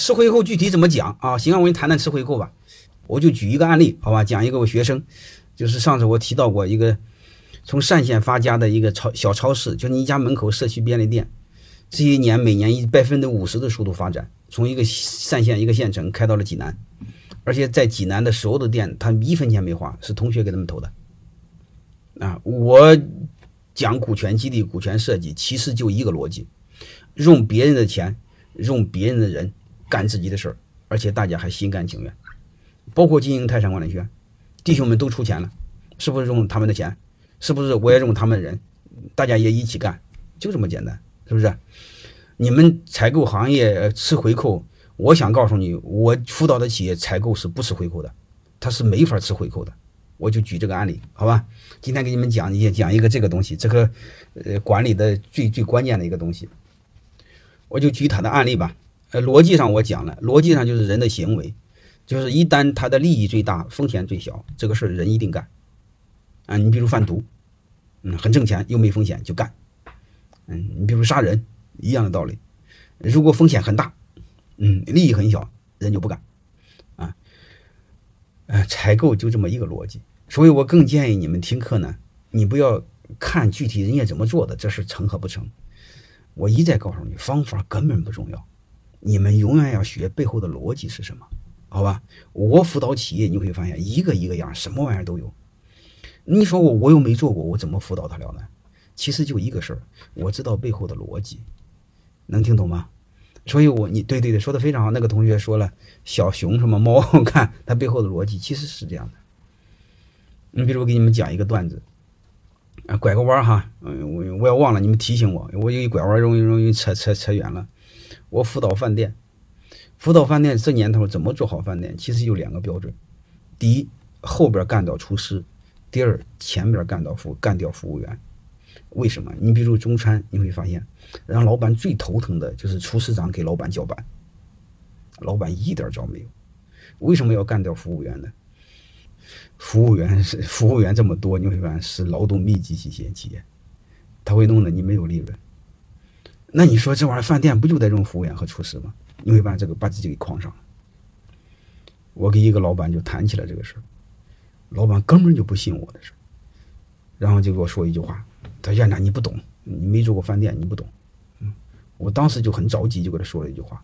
吃回扣具体怎么讲啊？行啊，我给你谈谈吃回扣吧。我就举一个案例，好吧，讲一个我学生，就是上次我提到过一个从单县发家的一个超小超市，就你家门口社区便利店，这些年每年以百分之五十的速度发展，从一个单县一个县城开到了济南，而且在济南的所有的店，他一分钱没花，是同学给他们投的。啊，我讲股权激励、股权设计，其实就一个逻辑：用别人的钱，用别人的人干自己的事儿，而且大家还心甘情愿。包括经营泰山管理学院，弟兄们都出钱了，是不是用他们的钱？是不是我也用他们的人？大家也一起干，就这么简单，是不是？你们采购行业吃回扣，我想告诉你，我辅导的企业采购是不吃回扣的，他是没法吃回扣的。我就举这个案例，好吧？今天给你们讲一讲一个这个东西，这个呃管理的最最关键的一个东西，我就举他的案例吧。呃，逻辑上我讲了，逻辑上就是人的行为。就是一旦他的利益最大，风险最小，这个事人一定干。啊，你比如贩毒，嗯，很挣钱又没风险就干。嗯，你比如杀人，一样的道理。如果风险很大，嗯，利益很小，人就不干。啊，呃，采购就这么一个逻辑。所以我更建议你们听课呢，你不要看具体人家怎么做的，这事成和不成。我一再告诉你，方法根本不重要，你们永远要学背后的逻辑是什么。好吧，我辅导企业，你会发现一个一个样，什么玩意儿都有。你说我我又没做过，我怎么辅导他了呢？其实就一个事儿，我知道背后的逻辑，能听懂吗？所以，我你对对对，说的非常好。那个同学说了，小熊什么猫，看它背后的逻辑其实是这样的。你比如我给你们讲一个段子，啊，拐个弯哈，嗯，我我要忘了，你们提醒我，我一拐弯容易容易扯扯扯远了。我辅导饭店。辅导饭店这年头怎么做好饭店？其实有两个标准：第一，后边干掉厨师；第二，前边干掉服干掉服务员。为什么？你比如中餐，你会发现，让老板最头疼的就是厨师长给老板叫板，老板一点招没有。为什么要干掉服务员呢？服务员是服务员这么多，你会发现是劳动密集型企业，他会弄得你没有利润。那你说这玩意儿饭店不就得用服务员和厨师吗？你会把这个把自己给框上了。我跟一个老板就谈起了这个事儿，老板根本就不信我的事儿，然后就给我说一句话：“他院长你不懂，你没做过饭店，你不懂。”嗯，我当时就很着急，就给他说了一句话：“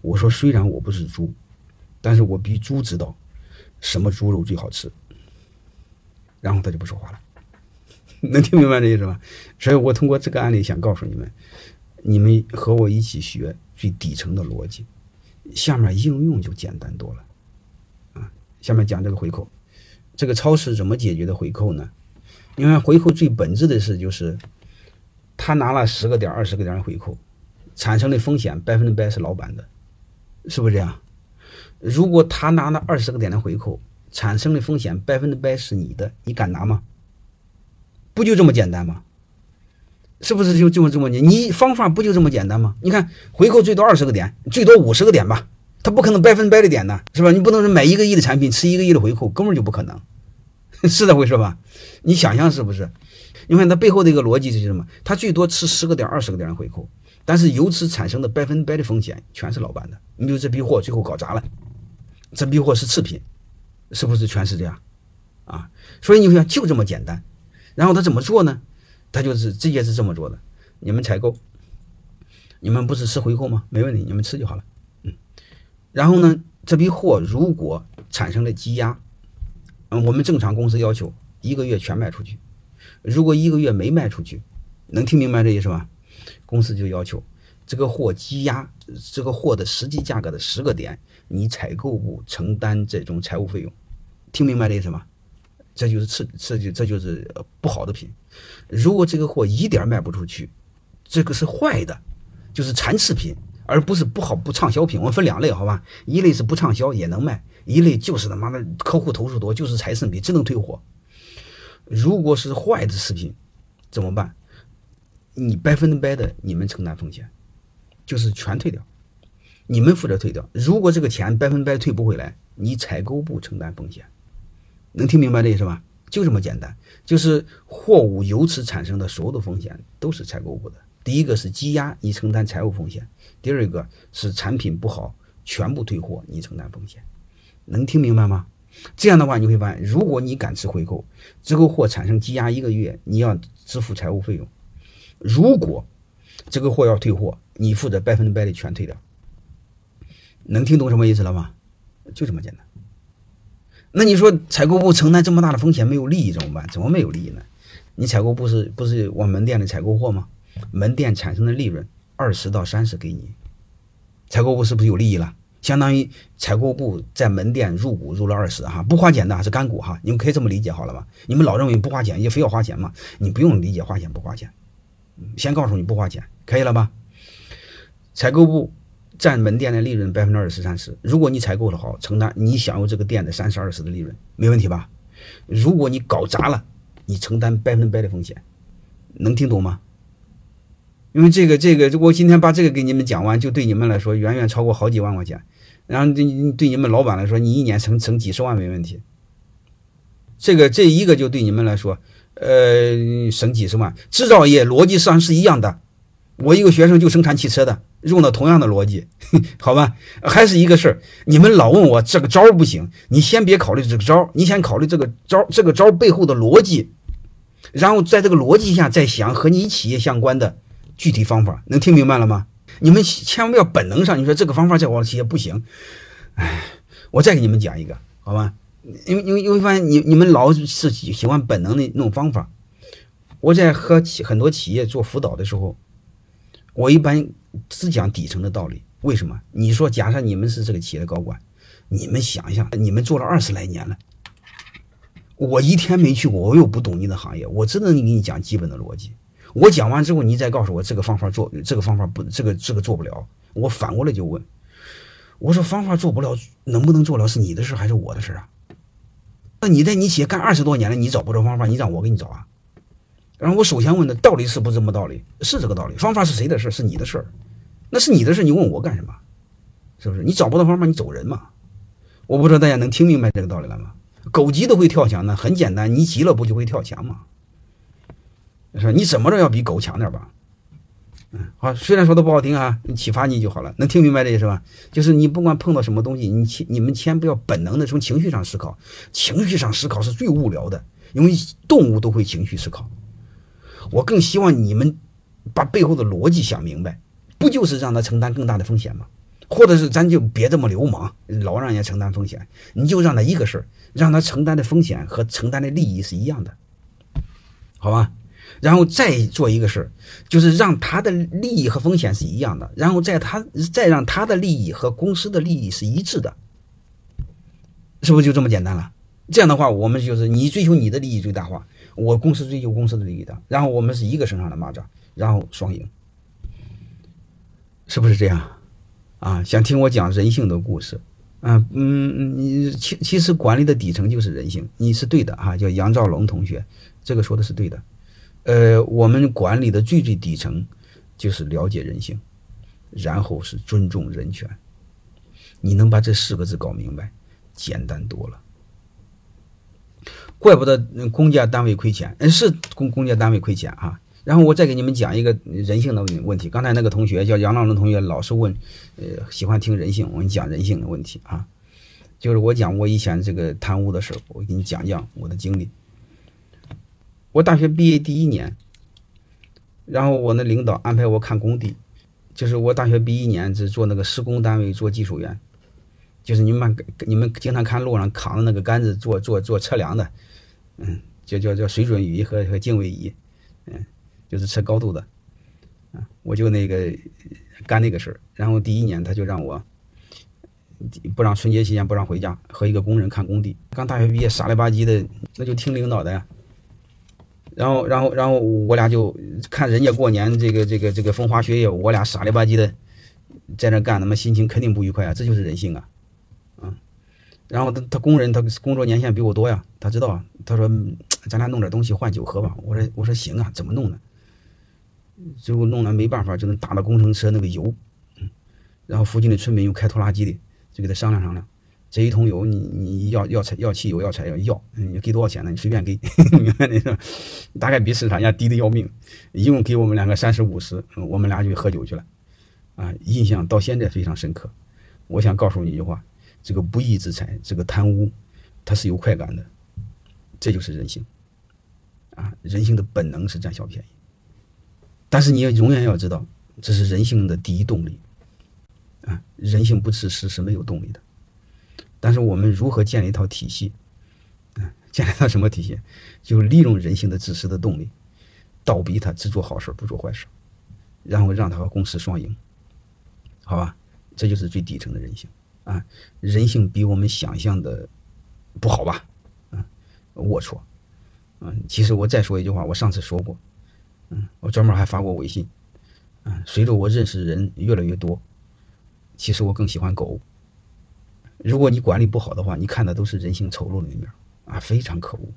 我说虽然我不是猪，但是我比猪知道什么猪肉最好吃。”然后他就不说话了，能听明白这意思吗？所以我通过这个案例想告诉你们，你们和我一起学。最底层的逻辑，下面应用就简单多了，啊，下面讲这个回扣，这个超市怎么解决的回扣呢？因为回扣最本质的是，就是他拿了十个点、二十个点的回扣，产生的风险百分之百是老板的，是不是这样？如果他拿了二十个点的回扣，产生的风险百分之百是你的，你敢拿吗？不就这么简单吗？是不是就这么这么简你方法不就这么简单吗？你看回扣最多二十个点，最多五十个点吧，他不可能百分百的点的，是吧？你不能是买一个亿的产品吃一个亿的回扣，根本就不可能，是这回事吧？你想象是不是？你看它背后的一个逻辑是什么？他最多吃十个点、二十个点的回扣，但是由此产生的百分百的风险全是老板的。你比如这批货最后搞砸了，这批货是次品，是不是全是这样？啊，所以你看就这么简单，然后他怎么做呢？他就是直接是这么做的，你们采购，你们不是吃回扣吗？没问题，你们吃就好了。嗯，然后呢，这批货如果产生了积压，嗯，我们正常公司要求一个月全卖出去。如果一个月没卖出去，能听明白这意思吗？公司就要求这个货积压，这个货的实际价格的十个点，你采购部承担这种财务费用。听明白这意思吗？这就是次，这就这就是不好的品。如果这个货一点卖不出去，这个是坏的，就是残次品，而不是不好不畅销品。我们分两类，好吧？一类是不畅销也能卖，一类就是他妈的客户投诉多，就是财神品，只能退货。如果是坏的次品，怎么办？你百分之百的你们承担风险，就是全退掉，你们负责退掉。如果这个钱百分百退不回来，你采购部承担风险。能听明白这意思吧？就这么简单，就是货物由此产生的所有的风险都是采购部的，第一个是积压，你承担财务风险；第二个是产品不好，全部退货，你承担风险。能听明白吗？这样的话，你会发现，如果你敢吃回扣，这个货产生积压一个月，你要支付财务费用；如果这个货要退货，你负责百分之百的全退掉。能听懂什么意思了吗？就这么简单。那你说采购部承担这么大的风险，没有利益怎么办？怎么没有利益呢？你采购部是不是往门店里采购货吗？门店产生的利润二十到三十给你，采购部是不是有利益了？相当于采购部在门店入股入了二十哈，不花钱的还是干股哈，你们可以这么理解好了吧？你们老认为不花钱，也非要花钱嘛？你不用理解花钱不花钱，先告诉你不花钱，可以了吧？采购部占门店的利润百分之二十三十，如果你采购的好，承担你享有这个店的三十二十的利润，没问题吧？如果你搞砸了，你承担百分百的风险，能听懂吗？因为这个，这个，我今天把这个给你们讲完，就对你们来说远远超过好几万块钱。然后对对你们老板来说，你一年省省几十万没问题。这个这一个就对你们来说，呃，省几十万。制造业逻辑上是一样的。我一个学生就生产汽车的，用的同样的逻辑，好吧？还是一个事儿。你们老问我这个招不行，你先别考虑这个招，你先考虑这个招，这个招背后的逻辑，然后在这个逻辑下再想和你企业相关的。具体方法能听明白了吗？你们千万不要本能上，你说这个方法在我企业不行，哎，我再给你们讲一个，好吧？因为因为因为发现你你们老是喜欢本能的那种方法。我在和企很多企业做辅导的时候，我一般只讲底层的道理。为什么？你说，假设你们是这个企业的高管，你们想一想，你们做了二十来年了，我一天没去过，我又不懂你的行业，我只能给你讲基本的逻辑。我讲完之后，你再告诉我这个方法做，这个方法不，这个这个做不了。我反过来就问，我说方法做不了，能不能做了是你的事还是我的事啊？那你在你企业干二十多年了，你找不着方法，你让我给你找啊？然后我首先问的道理是不是这么道理？是这个道理。方法是谁的事？是你的事儿，那是你的事，你问我干什么？是不是？你找不到方法，你走人嘛？我不知道大家能听明白这个道理了吗？狗急都会跳墙呢，很简单，你急了不就会跳墙吗？说你怎么着要比狗强点吧？嗯，好，虽然说的不好听啊，启发你就好了，能听明白这意思吧？就是你不管碰到什么东西，你千你们先不要本能的从情绪上思考，情绪上思考是最无聊的，因为动物都会情绪思考。我更希望你们把背后的逻辑想明白，不就是让他承担更大的风险吗？或者是咱就别这么流氓，老让人家承担风险，你就让他一个事儿，让他承担的风险和承担的利益是一样的，好吧？然后再做一个事儿，就是让他的利益和风险是一样的，然后在他再让他的利益和公司的利益是一致的，是不是就这么简单了？这样的话，我们就是你追求你的利益最大化，我公司追求公司的利益的，然后我们是一个身上的蚂蚱，然后双赢，是不是这样？啊，想听我讲人性的故事？嗯嗯，你其其实管理的底层就是人性，你是对的哈，叫杨兆龙同学，这个说的是对的。呃，我们管理的最最底层就是了解人性，然后是尊重人权。你能把这四个字搞明白，简单多了。怪不得公家单位亏钱，嗯，是公公家单位亏钱哈。然后我再给你们讲一个人性的问题。刚才那个同学叫杨浪的同学，老是问，呃，喜欢听人性，我给你讲人性的问题啊。就是我讲我以前这个贪污的事我给你讲讲我的经历。我大学毕业第一年，然后我那领导安排我看工地，就是我大学毕业一年是做那个施工单位做技术员，就是你们你们经常看路上扛着那个杆子做做做测量的，嗯，叫叫叫水准仪和和经纬仪，嗯，就是测高度的，啊，我就那个干那个事儿，然后第一年他就让我不让春节期间不让回家，和一个工人看工地，刚大学毕业傻了吧唧的，那就听领导的呀。然后，然后，然后我俩就看人家过年这个这个这个风花雪月，我俩傻里吧唧的在那干，他妈心情肯定不愉快啊！这就是人性啊，啊！然后他他工人他工作年限比我多呀，他知道啊，他说咱俩弄点东西换酒喝吧。我说我说行啊，怎么弄呢？最后弄来没办法，就能打到工程车那个油，嗯，然后附近的村民又开拖拉机的，就给他商量商量，这一桶油，你你要要柴要汽油要柴要要，你给多少钱呢？你随便给，明白那个？大概比市场价低的要命，一共给我们两个三十五十，我们俩就喝酒去了，啊，印象到现在非常深刻。我想告诉你一句话：这个不义之财，这个贪污，它是有快感的，这就是人性，啊，人性的本能是占小便宜。但是你要永远要知道，这是人性的第一动力，啊，人性不自私是没有动力的。但是我们如何建立一套体系？嗯，建立一套什么体系？就利用人性的自私的动力，倒逼他只做好事不做坏事，然后让他和公司双赢，好吧？这就是最底层的人性啊！人性比我们想象的不好吧？嗯，龌龊。嗯，其实我再说一句话，我上次说过，嗯，我专门还发过微信。嗯，随着我认识人越来越多，其实我更喜欢狗。如果你管理不好的话，你看的都是人性丑陋的一面啊，非常可恶。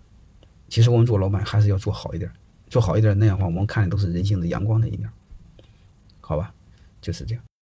其实我们做老板还是要做好一点，做好一点，那样的话我们看的都是人性的阳光的一面，好吧？就是这样。